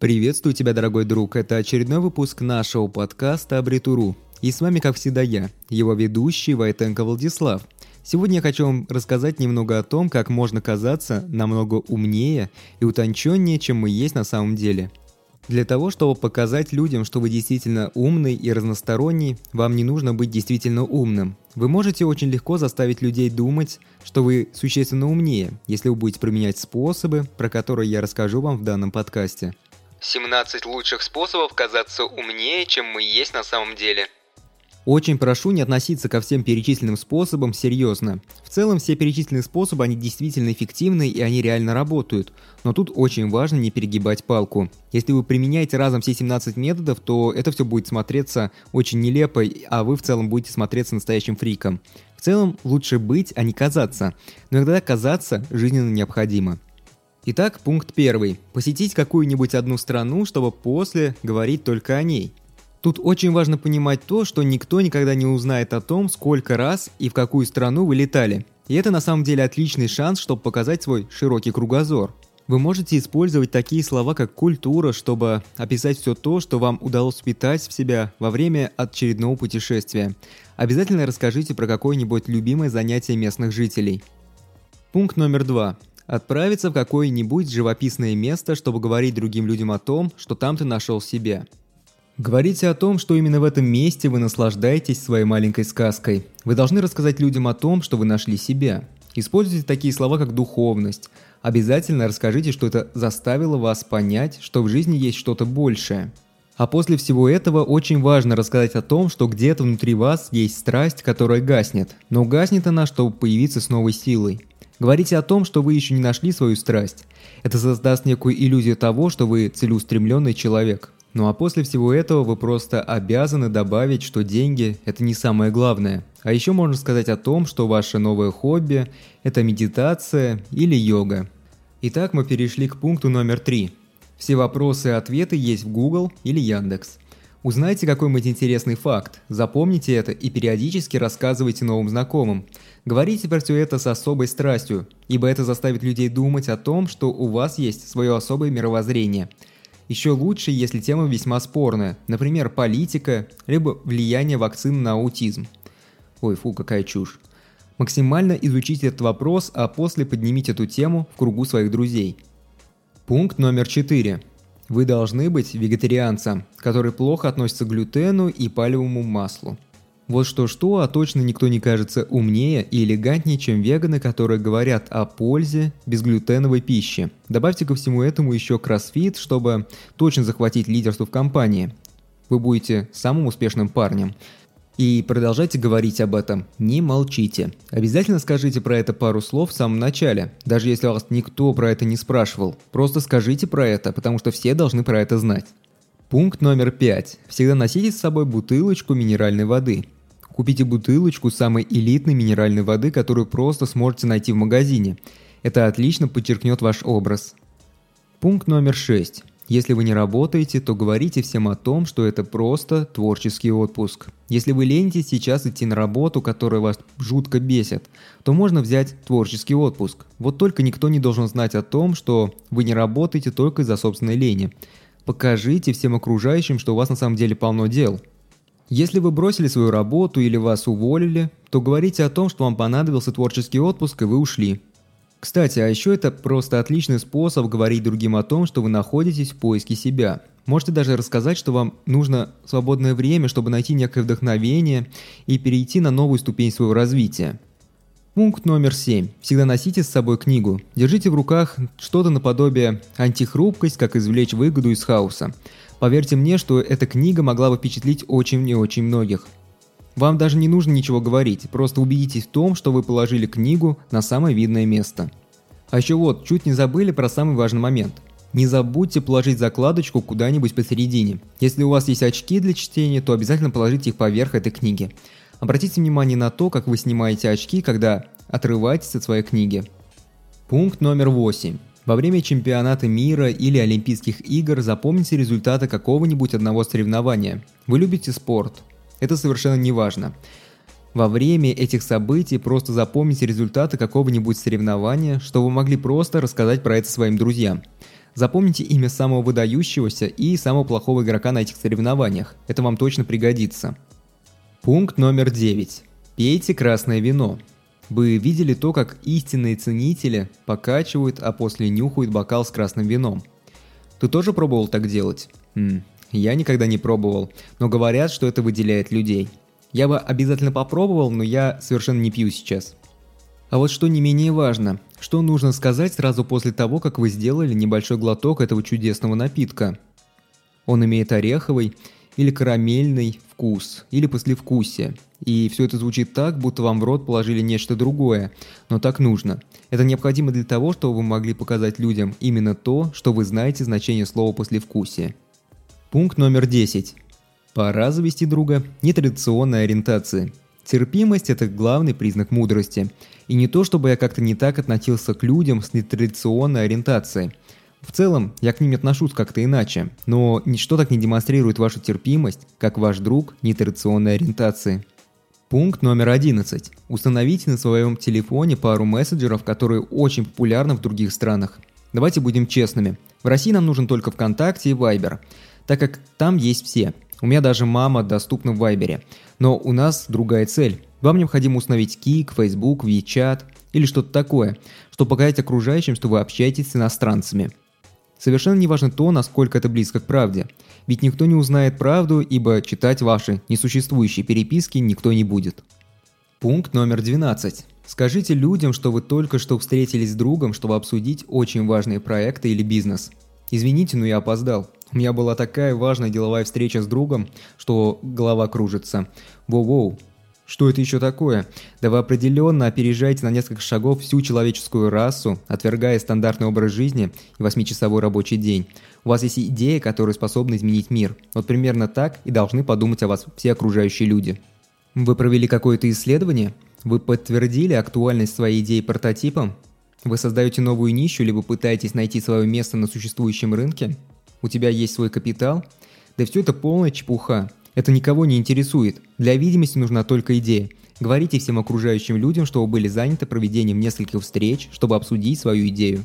Приветствую тебя, дорогой друг. Это очередной выпуск нашего подкаста «Абритуру». И с вами, как всегда, я, его ведущий Войтенко Владислав. Сегодня я хочу вам рассказать немного о том, как можно казаться намного умнее и утонченнее, чем мы есть на самом деле. Для того, чтобы показать людям, что вы действительно умный и разносторонний, вам не нужно быть действительно умным. Вы можете очень легко заставить людей думать, что вы существенно умнее, если вы будете применять способы, про которые я расскажу вам в данном подкасте. 17 лучших способов казаться умнее, чем мы есть на самом деле. Очень прошу не относиться ко всем перечисленным способам серьезно. В целом все перечисленные способы, они действительно эффективны и они реально работают. Но тут очень важно не перегибать палку. Если вы применяете разом все 17 методов, то это все будет смотреться очень нелепо, а вы в целом будете смотреться настоящим фриком. В целом лучше быть, а не казаться. Но иногда казаться жизненно необходимо. Итак, пункт первый. Посетить какую-нибудь одну страну, чтобы после говорить только о ней. Тут очень важно понимать то, что никто никогда не узнает о том, сколько раз и в какую страну вы летали. И это на самом деле отличный шанс, чтобы показать свой широкий кругозор. Вы можете использовать такие слова, как культура, чтобы описать все то, что вам удалось впитать в себя во время очередного путешествия. Обязательно расскажите про какое-нибудь любимое занятие местных жителей. Пункт номер два. Отправиться в какое-нибудь живописное место, чтобы говорить другим людям о том, что там ты нашел себя. Говорите о том, что именно в этом месте вы наслаждаетесь своей маленькой сказкой. Вы должны рассказать людям о том, что вы нашли себя. Используйте такие слова, как духовность. Обязательно расскажите, что это заставило вас понять, что в жизни есть что-то большее. А после всего этого очень важно рассказать о том, что где-то внутри вас есть страсть, которая гаснет. Но гаснет она, чтобы появиться с новой силой. Говорите о том, что вы еще не нашли свою страсть. Это создаст некую иллюзию того, что вы целеустремленный человек. Ну а после всего этого вы просто обязаны добавить, что деньги – это не самое главное. А еще можно сказать о том, что ваше новое хобби – это медитация или йога. Итак, мы перешли к пункту номер три. Все вопросы и ответы есть в Google или Яндекс. Узнайте какой-нибудь интересный факт, запомните это и периодически рассказывайте новым знакомым. Говорите про все это с особой страстью, ибо это заставит людей думать о том, что у вас есть свое особое мировоззрение. Еще лучше, если тема весьма спорная, например, политика, либо влияние вакцин на аутизм. Ой, фу, какая чушь. Максимально изучите этот вопрос, а после поднимите эту тему в кругу своих друзей. Пункт номер 4. Вы должны быть вегетарианцем, который плохо относится к глютену и палевому маслу. Вот что-что, а точно никто не кажется умнее и элегантнее, чем веганы, которые говорят о пользе безглютеновой пищи. Добавьте ко всему этому еще кроссфит, чтобы точно захватить лидерство в компании. Вы будете самым успешным парнем. И продолжайте говорить об этом, не молчите. Обязательно скажите про это пару слов в самом начале, даже если вас никто про это не спрашивал. Просто скажите про это, потому что все должны про это знать. Пункт номер пять. Всегда носите с собой бутылочку минеральной воды. Купите бутылочку самой элитной минеральной воды, которую просто сможете найти в магазине. Это отлично подчеркнет ваш образ. Пункт номер шесть. Если вы не работаете, то говорите всем о том, что это просто творческий отпуск. Если вы ленитесь сейчас идти на работу, которая вас жутко бесит, то можно взять творческий отпуск. Вот только никто не должен знать о том, что вы не работаете только из-за собственной лени. Покажите всем окружающим, что у вас на самом деле полно дел. Если вы бросили свою работу или вас уволили, то говорите о том, что вам понадобился творческий отпуск и вы ушли. Кстати, а еще это просто отличный способ говорить другим о том, что вы находитесь в поиске себя. Можете даже рассказать, что вам нужно свободное время, чтобы найти некое вдохновение и перейти на новую ступень своего развития. Пункт номер 7. Всегда носите с собой книгу. Держите в руках что-то наподобие антихрупкость, как извлечь выгоду из хаоса. Поверьте мне, что эта книга могла бы впечатлить очень и очень многих – вам даже не нужно ничего говорить, просто убедитесь в том, что вы положили книгу на самое видное место. А еще вот, чуть не забыли про самый важный момент. Не забудьте положить закладочку куда-нибудь посередине. Если у вас есть очки для чтения, то обязательно положите их поверх этой книги. Обратите внимание на то, как вы снимаете очки, когда отрываетесь от своей книги. Пункт номер 8. Во время чемпионата мира или Олимпийских игр запомните результаты какого-нибудь одного соревнования. Вы любите спорт, это совершенно не важно. Во время этих событий просто запомните результаты какого-нибудь соревнования, что вы могли просто рассказать про это своим друзьям. Запомните имя самого выдающегося и самого плохого игрока на этих соревнованиях. Это вам точно пригодится. Пункт номер 9. Пейте красное вино. Вы видели то, как истинные ценители покачивают, а после нюхают бокал с красным вином. Ты тоже пробовал так делать? Хм, я никогда не пробовал, но говорят, что это выделяет людей. Я бы обязательно попробовал, но я совершенно не пью сейчас. А вот что не менее важно, что нужно сказать сразу после того, как вы сделали небольшой глоток этого чудесного напитка. Он имеет ореховый или карамельный вкус, или послевкусие. И все это звучит так, будто вам в рот положили нечто другое, но так нужно. Это необходимо для того, чтобы вы могли показать людям именно то, что вы знаете значение слова послевкусие. Пункт номер 10. Пора завести друга нетрадиционной ориентации. Терпимость – это главный признак мудрости. И не то, чтобы я как-то не так относился к людям с нетрадиционной ориентацией. В целом, я к ним отношусь как-то иначе, но ничто так не демонстрирует вашу терпимость, как ваш друг нетрадиционной ориентации. Пункт номер 11. Установите на своем телефоне пару мессенджеров, которые очень популярны в других странах. Давайте будем честными. В России нам нужен только ВКонтакте и Вайбер так как там есть все. У меня даже мама доступна в Вайбере. Но у нас другая цель. Вам необходимо установить Kik, Facebook, WeChat или что-то такое, чтобы показать окружающим, что вы общаетесь с иностранцами. Совершенно не важно то, насколько это близко к правде. Ведь никто не узнает правду, ибо читать ваши несуществующие переписки никто не будет. Пункт номер 12. Скажите людям, что вы только что встретились с другом, чтобы обсудить очень важные проекты или бизнес. Извините, но я опоздал. У меня была такая важная деловая встреча с другом, что голова кружится. Воу-воу, что это еще такое? Да вы определенно опережаете на несколько шагов всю человеческую расу, отвергая стандартный образ жизни и 8-часовой рабочий день. У вас есть идея, которая способна изменить мир. Вот примерно так и должны подумать о вас все окружающие люди. Вы провели какое-то исследование? Вы подтвердили актуальность своей идеи прототипом? Вы создаете новую нищу, либо пытаетесь найти свое место на существующем рынке? у тебя есть свой капитал, да все это полная чепуха. Это никого не интересует. Для видимости нужна только идея. Говорите всем окружающим людям, что вы были заняты проведением нескольких встреч, чтобы обсудить свою идею.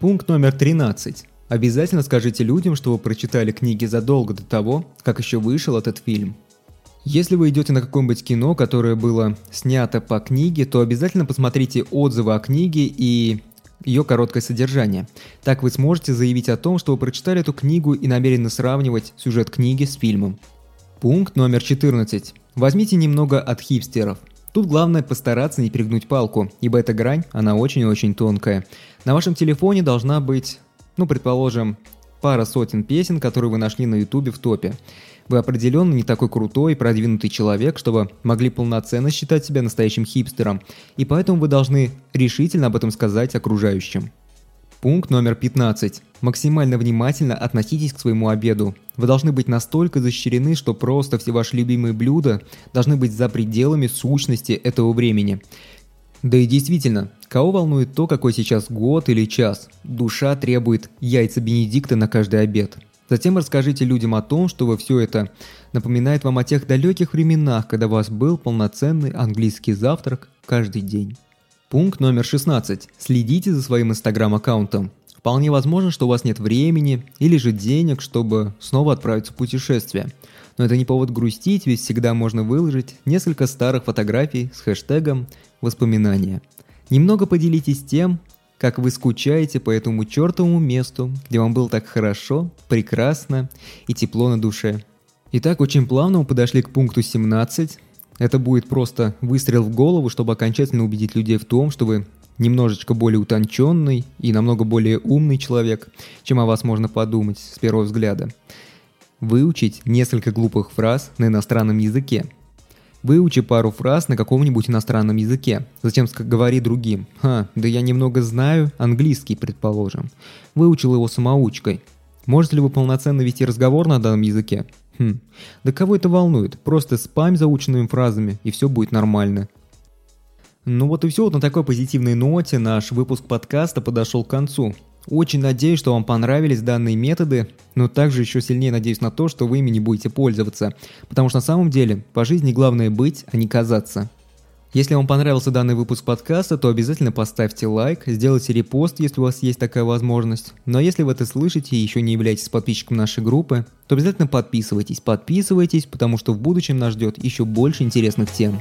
Пункт номер 13. Обязательно скажите людям, что вы прочитали книги задолго до того, как еще вышел этот фильм. Если вы идете на какое-нибудь кино, которое было снято по книге, то обязательно посмотрите отзывы о книге и ее короткое содержание. Так вы сможете заявить о том, что вы прочитали эту книгу и намерены сравнивать сюжет книги с фильмом. Пункт номер 14. Возьмите немного от хипстеров. Тут главное постараться не перегнуть палку, ибо эта грань, она очень-очень тонкая. На вашем телефоне должна быть, ну, предположим, пара сотен песен, которые вы нашли на ютубе в топе. Вы определенно не такой крутой продвинутый человек, чтобы могли полноценно считать себя настоящим хипстером, и поэтому вы должны решительно об этом сказать окружающим. Пункт номер 15. Максимально внимательно относитесь к своему обеду. Вы должны быть настолько защищены, что просто все ваши любимые блюда должны быть за пределами сущности этого времени. Да и действительно, кого волнует то, какой сейчас год или час? Душа требует яйца Бенедикта на каждый обед. Затем расскажите людям о том, что вы все это напоминает вам о тех далеких временах, когда у вас был полноценный английский завтрак каждый день. Пункт номер 16. Следите за своим инстаграм-аккаунтом. Вполне возможно, что у вас нет времени или же денег, чтобы снова отправиться в путешествие. Но это не повод грустить, ведь всегда можно выложить несколько старых фотографий с хэштегом «Воспоминания». Немного поделитесь тем, как вы скучаете по этому чертовому месту, где вам было так хорошо, прекрасно и тепло на душе. Итак, очень плавно мы подошли к пункту 17. Это будет просто выстрел в голову, чтобы окончательно убедить людей в том, что вы немножечко более утонченный и намного более умный человек, чем о вас можно подумать с первого взгляда. Выучить несколько глупых фраз на иностранном языке – Выучи пару фраз на каком-нибудь иностранном языке. Затем говори другим. Ха, да я немного знаю английский, предположим. Выучил его самоучкой. Можете ли вы полноценно вести разговор на данном языке? Хм, да кого это волнует? Просто спам заученными фразами, и все будет нормально. Ну вот и все, вот на такой позитивной ноте наш выпуск подкаста подошел к концу. Очень надеюсь, что вам понравились данные методы, но также еще сильнее надеюсь на то, что вы ими не будете пользоваться, потому что на самом деле по жизни главное быть, а не казаться. Если вам понравился данный выпуск подкаста, то обязательно поставьте лайк, сделайте репост, если у вас есть такая возможность. Но если вы это слышите и еще не являетесь подписчиком нашей группы, то обязательно подписывайтесь, подписывайтесь, потому что в будущем нас ждет еще больше интересных тем.